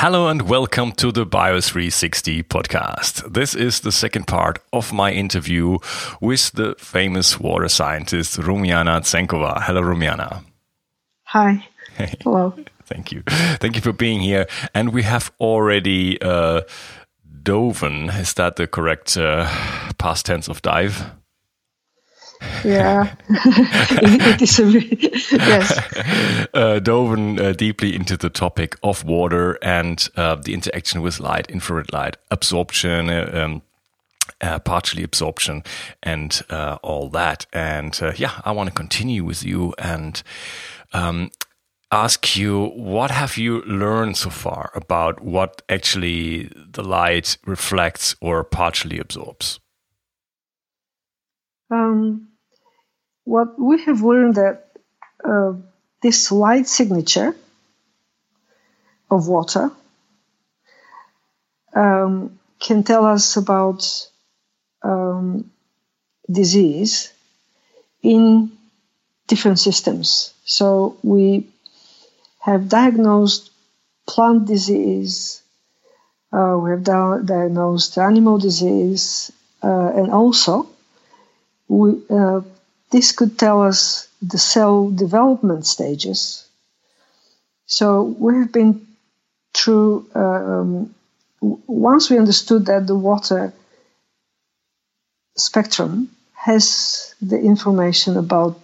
Hello and welcome to the Bio360 podcast. This is the second part of my interview with the famous water scientist Rumiana Tsenkova. Hello, Rumiana. Hi. Hello. Thank you. Thank you for being here. And we have already uh, doven. Is that the correct uh, past tense of dive? Yeah, it is a yes. Uh, Doven uh, deeply into the topic of water and uh, the interaction with light, infrared light, absorption, uh, um, uh, partially absorption, and uh, all that. And yeah, I want to continue with you and um, ask you what have you learned so far about what actually the light reflects or partially absorbs. Um, what we have learned that uh, this light signature of water um, can tell us about um, disease in different systems. So we have diagnosed plant disease, uh, we have di- diagnosed animal disease, uh, and also we, uh, this could tell us the cell development stages. So we have been through, um, once we understood that the water spectrum has the information about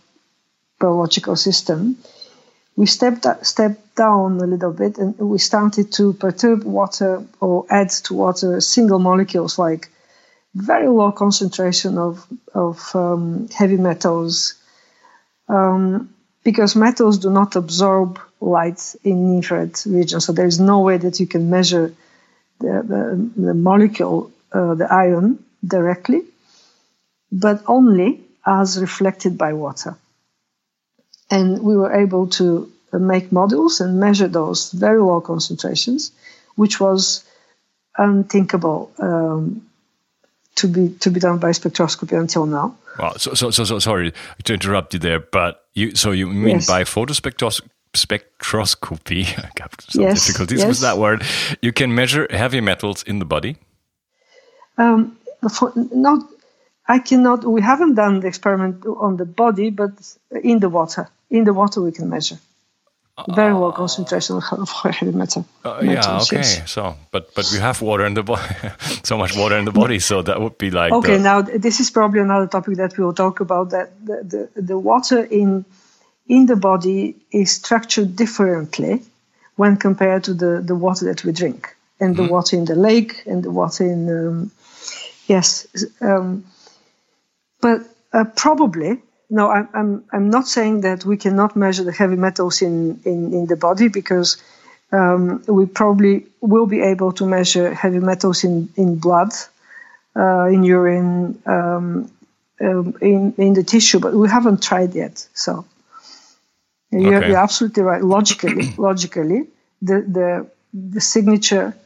biological system, we stepped, stepped down a little bit and we started to perturb water or add to water single molecules like very low concentration of, of um, heavy metals um, because metals do not absorb light in infrared region. So there is no way that you can measure the, the, the molecule, uh, the ion, directly, but only as reflected by water. And we were able to make models and measure those very low concentrations, which was unthinkable um, to be to be done by spectroscopy until now. Well, so so so, so sorry to interrupt you there, but you so you mean yes. by photospectroscopy? spectroscopy. I got some yes, difficulties yes. with that word. You can measure heavy metals in the body. Um, for, not, I cannot. We haven't done the experiment on the body, but in the water. In the water, we can measure very low concentration of heavy metal. Uh, yeah, okay. Yes. So, but but we have water in the body, so much water in the body, so that would be like. Okay, the... now this is probably another topic that we will talk about. That the, the, the water in in the body is structured differently when compared to the the water that we drink, and the water in the lake, and the water in um, yes, um, but uh, probably no, I'm, I'm, I'm not saying that we cannot measure the heavy metals in, in, in the body because um, we probably will be able to measure heavy metals in, in blood, uh, in urine, um, um, in, in the tissue, but we haven't tried yet. So you're, okay. you're absolutely right. Logically, logically, the, the, the signature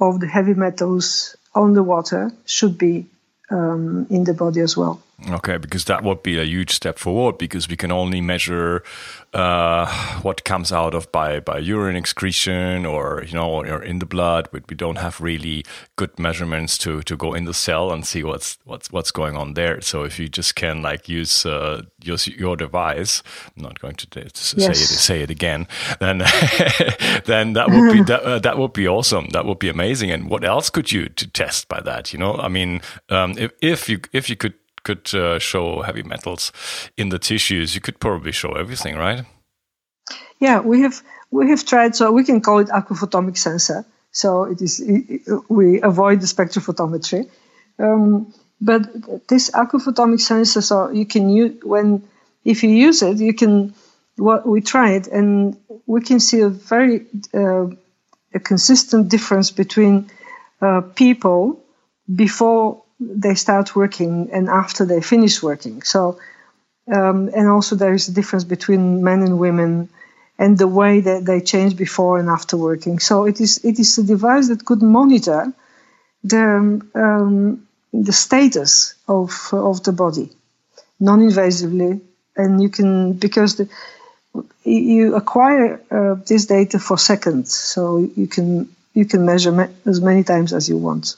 of the heavy metals on the water should be um, in the body as well. Okay, because that would be a huge step forward because we can only measure uh, what comes out of by, by urine excretion or you know or in the blood, but we don't have really good measurements to, to go in the cell and see what's what's what's going on there. So if you just can like use uh, use your device, I'm not going to say yes. it say it again, then then that would be that, uh, that would be awesome. That would be amazing. And what else could you to test by that? You know, I mean, um, if if you if you could could uh, show heavy metals in the tissues, you could probably show everything, right? Yeah, we have we have tried. So we can call it aquaphotomic sensor. So it is we avoid the spectrophotometry. Um, but this aquaphotomic sensor, so you can use when if you use it, you can. What we tried, and we can see a very uh, a consistent difference between uh, people before they start working and after they finish working. So, um, and also there is a difference between men and women and the way that they change before and after working. So it is it is a device that could monitor the um, the status of of the body non-invasively, and you can because the, you acquire uh, this data for seconds, so you can you can measure as many times as you want.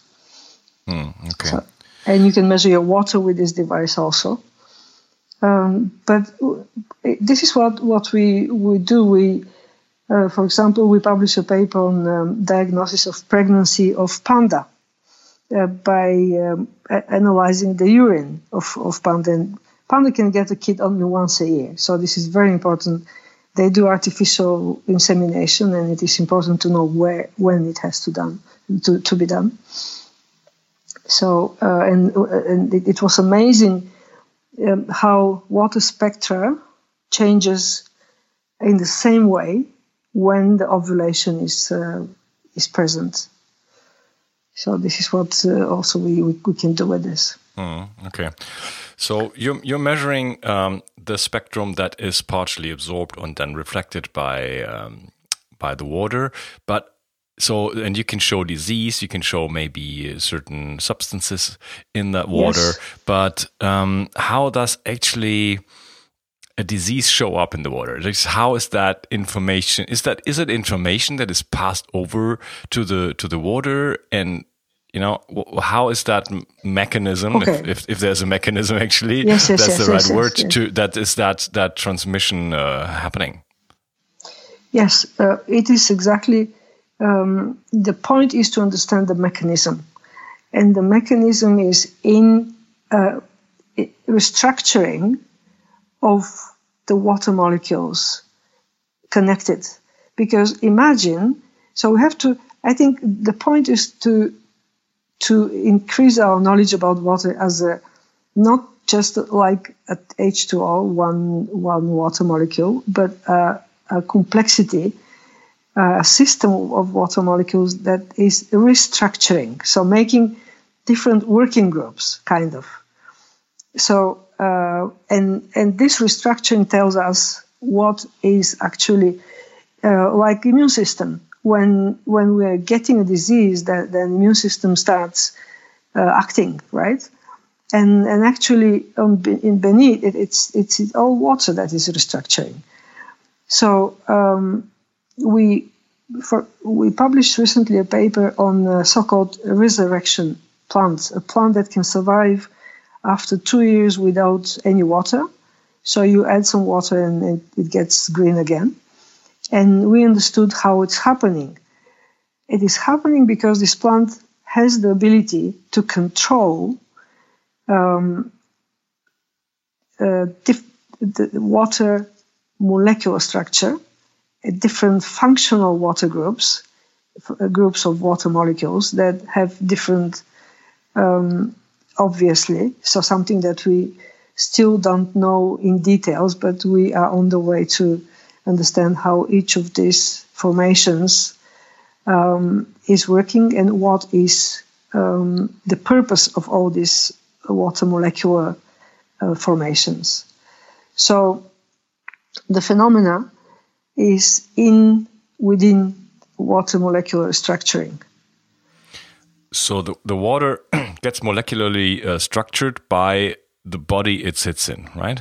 Mm, okay. So, and you can measure your water with this device also. Um, but this is what, what we, we do. We, uh, for example, we publish a paper on um, diagnosis of pregnancy of panda uh, by um, analyzing the urine of, of panda. And panda can get a kid only once a year, so this is very important. They do artificial insemination, and it is important to know where when it has to done to, to be done. So uh, and and it, it was amazing um, how water spectra changes in the same way when the ovulation is uh, is present. So this is what uh, also we, we, we can do with this. Mm, okay, so you're you're measuring um, the spectrum that is partially absorbed and then reflected by um, by the water, but so and you can show disease you can show maybe certain substances in that water. Yes. but um, how does actually a disease show up in the water? How is that information is that is it information that is passed over to the to the water? And you know how is that mechanism okay. if, if, if, there's a mechanism actually? Yes, yes, that's the right word to that is that that transmission uh, happening. Yes uh, it is exactly um, the point is to understand the mechanism. And the mechanism is in uh, restructuring of the water molecules connected. Because imagine, so we have to, I think the point is to to increase our knowledge about water as a not just like a H2O, one, one water molecule, but uh, a complexity a system of water molecules that is restructuring, so making different working groups, kind of. So, uh, and and this restructuring tells us what is actually uh, like immune system. When when we're getting a disease, that the immune system starts uh, acting, right? And and actually, on, in beneath it, it's it's all water that is restructuring. So. Um, we for, we published recently a paper on a so-called resurrection plants, a plant that can survive after two years without any water. So you add some water and it, it gets green again. And we understood how it's happening. It is happening because this plant has the ability to control um, uh, the water molecular structure different functional water groups, uh, groups of water molecules that have different, um, obviously, so something that we still don't know in details, but we are on the way to understand how each of these formations um, is working and what is um, the purpose of all these water molecular uh, formations. So the phenomena is in within water molecular structuring. So the, the water gets molecularly uh, structured by the body it sits in, right?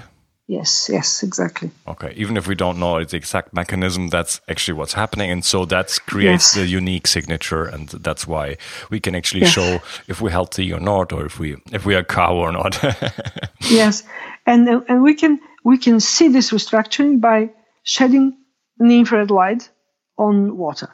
Yes, yes, exactly. Okay, even if we don't know the exact mechanism, that's actually what's happening, and so that creates yes. the unique signature, and that's why we can actually yeah. show if we're healthy or not, or if we if we are a cow or not. yes, and and we can we can see this restructuring by shedding an infrared light on water.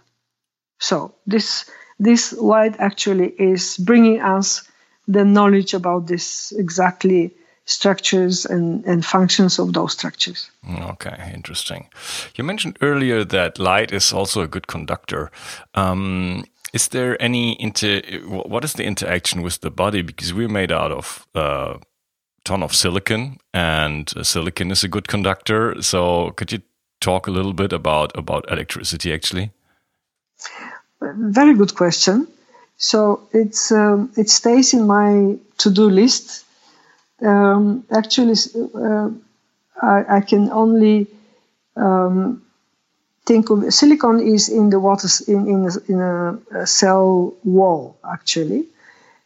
So this this light actually is bringing us the knowledge about this exactly structures and, and functions of those structures. Okay, interesting. You mentioned earlier that light is also a good conductor. Um, is there any inter? What is the interaction with the body? Because we're made out of uh, ton of silicon, and silicon is a good conductor. So could you talk a little bit about about electricity actually? Very good question. So it's um, it stays in my to do list. Um, actually, uh, I, I, can only um, think of silicon is in the water in in a, in a, cell wall actually,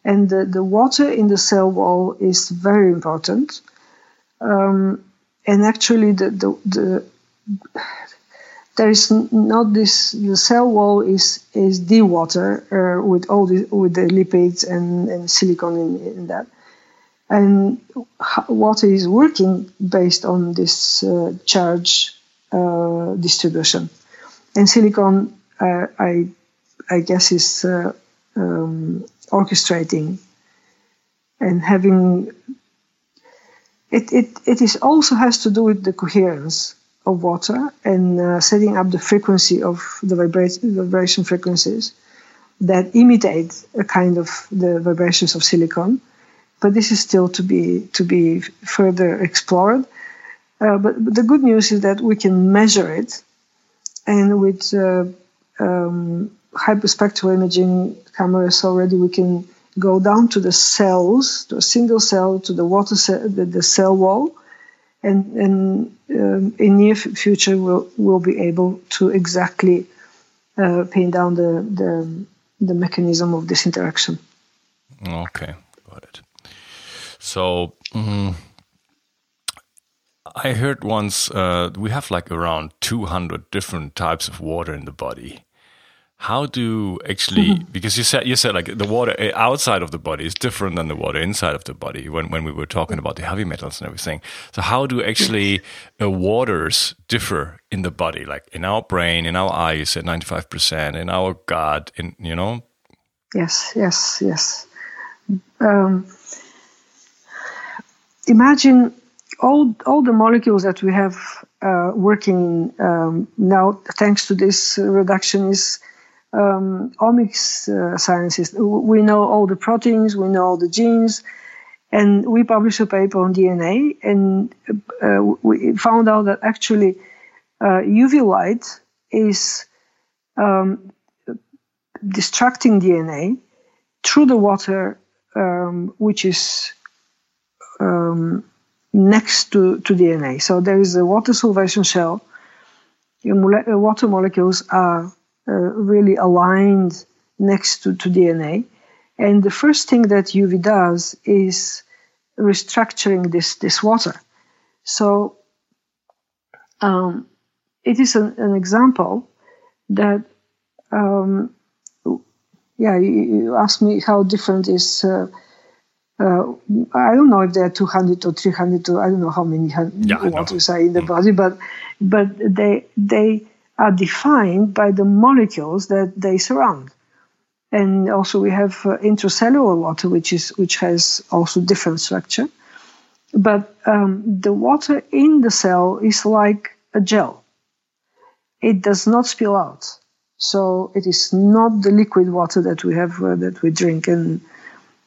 and the, the water in the cell wall is very important. Um, and actually, the, the there is not this. The cell wall is is the water uh, with all the with the lipids and, and silicon in, in that, and water is working based on this uh, charge uh, distribution, and silicon uh, I I guess is uh, um, orchestrating and having it, it, it is also has to do with the coherence of water and uh, setting up the frequency of the vibration, vibration frequencies that imitate a kind of the vibrations of silicon. But this is still to be to be further explored. Uh, but, but, the good news is that we can measure it, and with uh, um, hyperspectral imaging cameras already we can go down to the cells, to a single cell, to the water cell, the, the cell wall, and, um, in near future we'll, we'll be able to exactly uh, pin down the, the, the mechanism of this interaction. Okay, got it. So. Mm, I heard once uh, we have like around 200 different types of water in the body how do actually mm-hmm. because you said you said like the water eh, outside of the body is different than the water inside of the body when, when we were talking about the heavy metals and everything. So how do actually uh, waters differ in the body? Like in our brain in our eyes you said 95% in our gut in you know? Yes yes yes. Um, imagine all all the molecules that we have uh, working um, now thanks to this reduction is um, omics uh, sciences. We know all the proteins, we know all the genes, and we published a paper on DNA, and uh, we found out that actually uh, UV light is um, distracting DNA through the water, um, which is um, next to, to DNA. So there is a water solvation shell. Your Water molecules are really aligned next to, to DNA. And the first thing that UV does is restructuring this, this water. So um, it is an, an example that, um, yeah, you, you asked me how different is. Uh, uh, I don't know if there are 200 or 300 or I don't know how many yeah, waters are in the mm. body, but but they they are defined by the molecules that they surround. And also we have uh, intracellular water, which is which has also different structure. But um, the water in the cell is like a gel. It does not spill out. So it is not the liquid water that we have uh, that we drink, and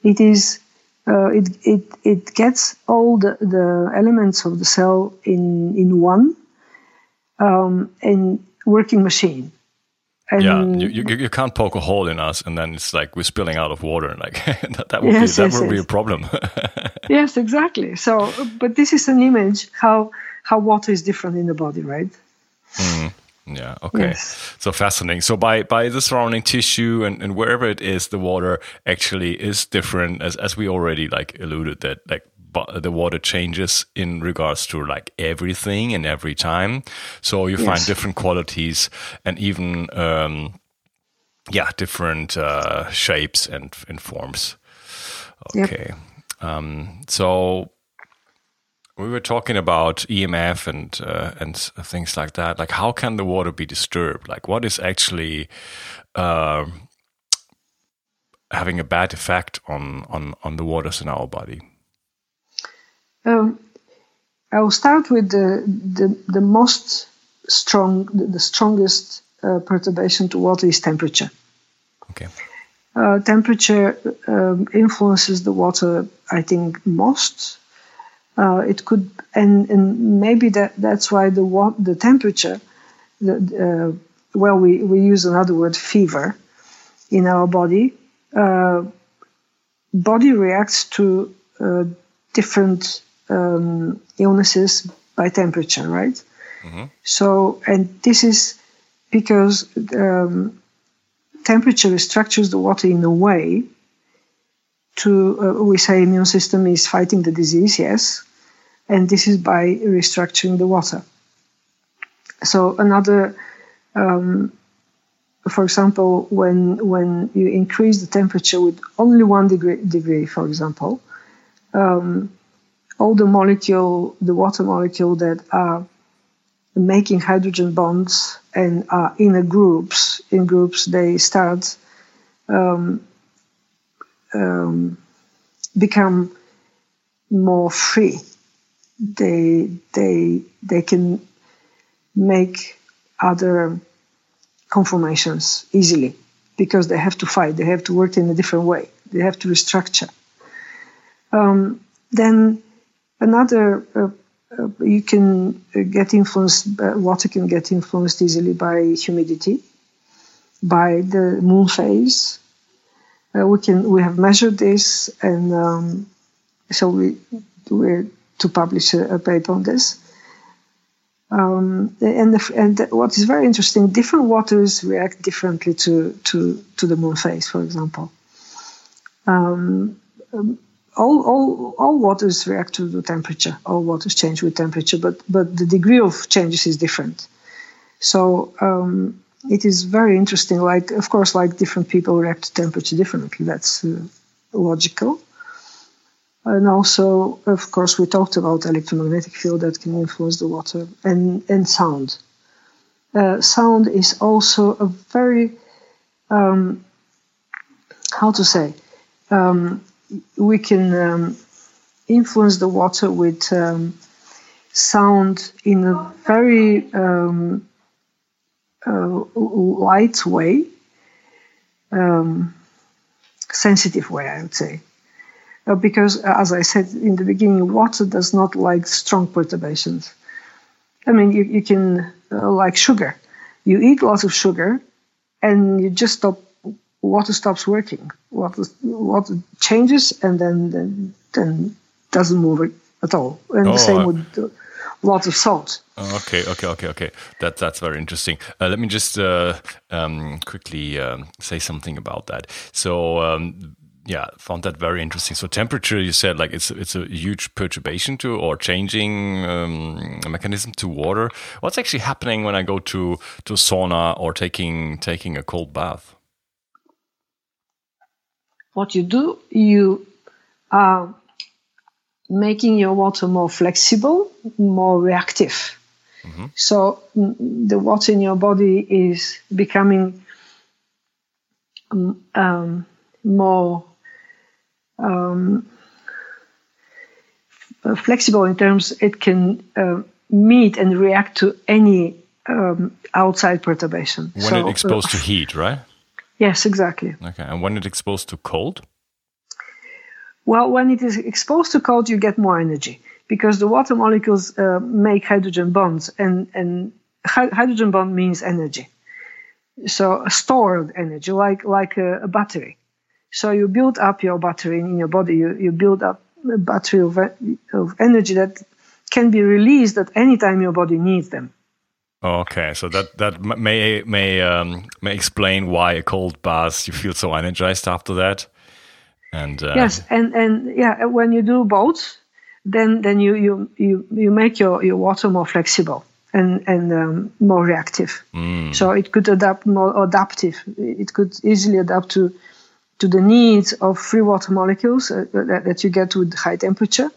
it is uh, it it it gets all the, the elements of the cell in in one, um, and working machine. And yeah, you, you, you can't poke a hole in us, and then it's like we're spilling out of water. Like that, that would yes, be that yes, would yes. be a problem. yes, exactly. So, but this is an image how how water is different in the body, right? Mm. Yeah. Okay. Yes. So fascinating. So by by the surrounding tissue and, and wherever it is, the water actually is different, as as we already like alluded that like the water changes in regards to like everything and every time. So you yes. find different qualities and even um, yeah, different uh, shapes and, and forms. Okay. Yep. Um, so we were talking about EMF and uh, and things like that. Like, how can the water be disturbed? Like, what is actually uh, having a bad effect on on on the waters in our body? Um, I will start with the the, the most strong, the, the strongest uh, perturbation to water is temperature. Okay. Uh, temperature um, influences the water, I think, most. Uh, it could, and, and maybe that that's why the the temperature, the, uh, well, we, we use another word, fever, in our body. Uh, body reacts to uh, different um, illnesses by temperature, right? Mm-hmm. So, and this is because um, temperature structures the water in a way to, uh, we say immune system is fighting the disease, yes, and this is by restructuring the water. So another Um, for example, when when you increase the temperature with only one degree, degree for example, um, all the molecule, the water molecule that are making hydrogen bonds and are in a groups, in groups they start um, um, become more free. They they they can make other conformations easily because they have to fight. They have to work in a different way. They have to restructure. Um, then another uh, uh, you can uh, get influenced. Uh, water can get influenced easily by humidity, by the moon phase. We can we have measured this, and um, so we we're to publish a, a paper on this. Um, and the, and the, what is very interesting, different waters react differently to to to the moon phase, for example. Um, um, all, all, all waters react to the temperature. All waters change with temperature, but but the degree of changes is different. So um, it is very interesting. Like of course, like different people react to temperature differently. That's uh, logical. And also, of course, we talked about electromagnetic field that can influence the water and, and sound. Uh, sound is also a very, um, how to say, um, we can um, influence the water with um, sound in a very um, uh, light way, um, sensitive way, I would say. Uh, because, as I said in the beginning, water does not like strong perturbations. I mean, you, you can uh, like sugar. You eat lots of sugar, and you just stop. Water stops working. Water, water changes, and then then, then doesn't move at all. And oh, the same with uh, lots of salt. Okay, okay, okay, okay. That that's very interesting. Uh, let me just uh, um, quickly um, say something about that. So um, yeah, found that very interesting. So temperature, you said like it's it's a huge perturbation to or changing um, mechanism to water. What's actually happening when I go to to sauna or taking taking a cold bath? What you do, you are making your water more flexible, more reactive. Mm -hmm. So the water in your body is becoming um, um more um, flexible in terms it can uh, meet and react to any um, outside perturbation. When so, it's exposed uh, to heat, right? Yes, exactly. Okay, and when it's exposed to cold? Well, when it is exposed to cold, you get more energy because the water molecules uh, make hydrogen bonds, and and hydrogen bond means energy. So stored energy, like like a, a battery. So you build up your battery in your body. You, you build up a battery of, of energy that can be released at any time your body needs them. Okay, so that that may may um, may explain why a cold bath you feel so energized after that. And uh, yes, and and yeah, when you do both, then then you you you, you make your, your water more flexible and and um, more reactive. Mm. So it could adapt more adaptive. It could easily adapt to to the needs of free water molecules uh, that, that, you get with high temperature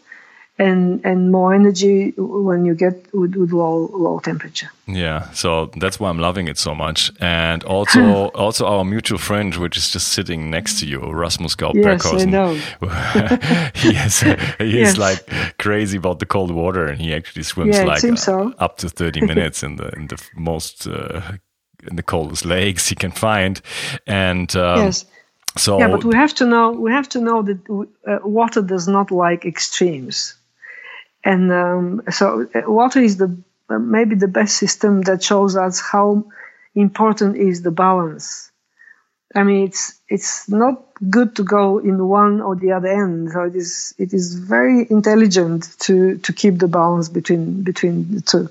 and and more energy when you get with, with, low low temperature. Yeah, so that's why I'm loving it so much. And also also our mutual friend, which is just sitting next to you, Rasmus Gaub Yes, I know. he is he yes. is like crazy about the cold water, and he actually swims yeah, like so. up to 30 minutes in the in the most uh, in the coldest lakes he can find. And um, yes so yeah, but we have to know we have to know that uh, water does not like extremes, and um, so uh, water is the uh, maybe the best system that shows us how important is the balance. I mean, it's it's not good to go in one or the other end. So it is it is very intelligent to to keep the balance between between the two.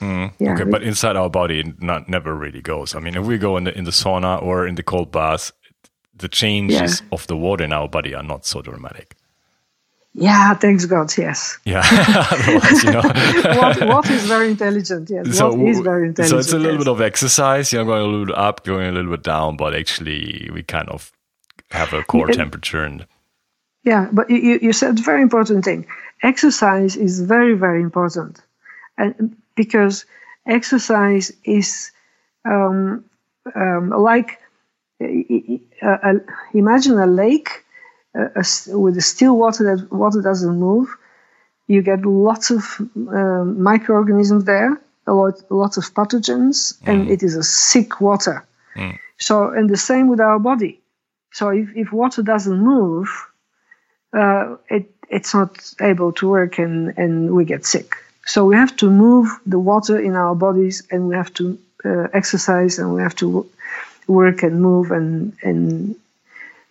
Mm, yeah, okay, but inside our body, not never really goes. I mean, if we go in the in the sauna or in the cold bath, the changes yeah. of the water in our body are not so dramatic. Yeah, thanks God, yes. Yeah, otherwise, you know. what, what is very intelligent, yes. So, what is very intelligent. so it's a little yes. bit of exercise, you know, going a little bit up, going a little bit down, but actually we kind of have a core temperature and Yeah, but you- you, you said very important thing. Exercise is very, very important. And because exercise is um, um, like uh, uh, imagine a lake uh, a s- with a still water that water doesn't move. You get lots of um, microorganisms there, a lot, lots of pathogens, and it is a sick water. So, and the same with our body. So, if, if water doesn't move, uh, it, it's not able to work and, and we get sick. So we have to move the water in our bodies and we have to uh, exercise and we have to wo- work and move and, and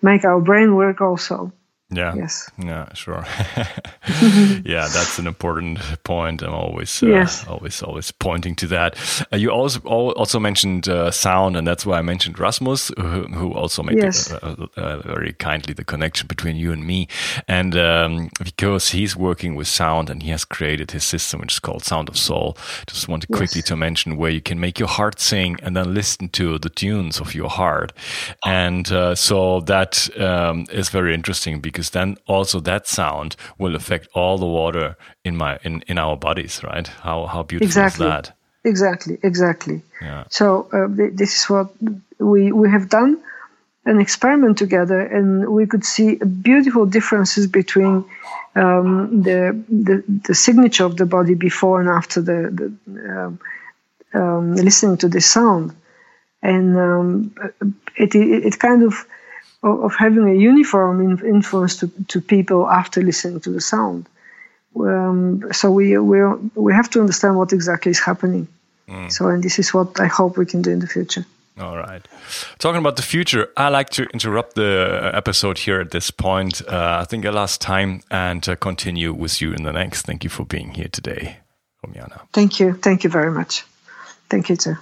make our brain work also. Yeah. Yes. Yeah, sure. yeah, that's an important point. I'm always, uh, Yes. always, always pointing to that. Uh, you also also mentioned uh, sound, and that's why I mentioned Rasmus, who, who also made Yes. uh, very kindly the connection between you and me, and um, because he's working with sound and he has created his system, which is called Sound of Soul. Just wanted quickly Yes. to mention where you can make your heart sing and then listen to the tunes of your heart, and uh, so that um, is very interesting because then also that sound will affect all the water in my in, in our bodies, right? How how beautiful Exactly. is that? Exactly, exactly. Yeah. So uh, this is what we we have done an experiment together, and we could see beautiful differences between um, the, the the signature of the body before and after the, the um, um, listening to the sound, and um, it, it it kind of of having a uniform in- influence to, to people after listening to the sound. Um, so we we we have to understand what exactly is happening. So, and this is what I hope we can do in the future. All right. Talking about the future, I like to interrupt the episode here at this point. Uh, I think a last time and uh, continue with you in the next. Thank you for being here today, Rumiana. Thank you. Thank you very much. Thank you too.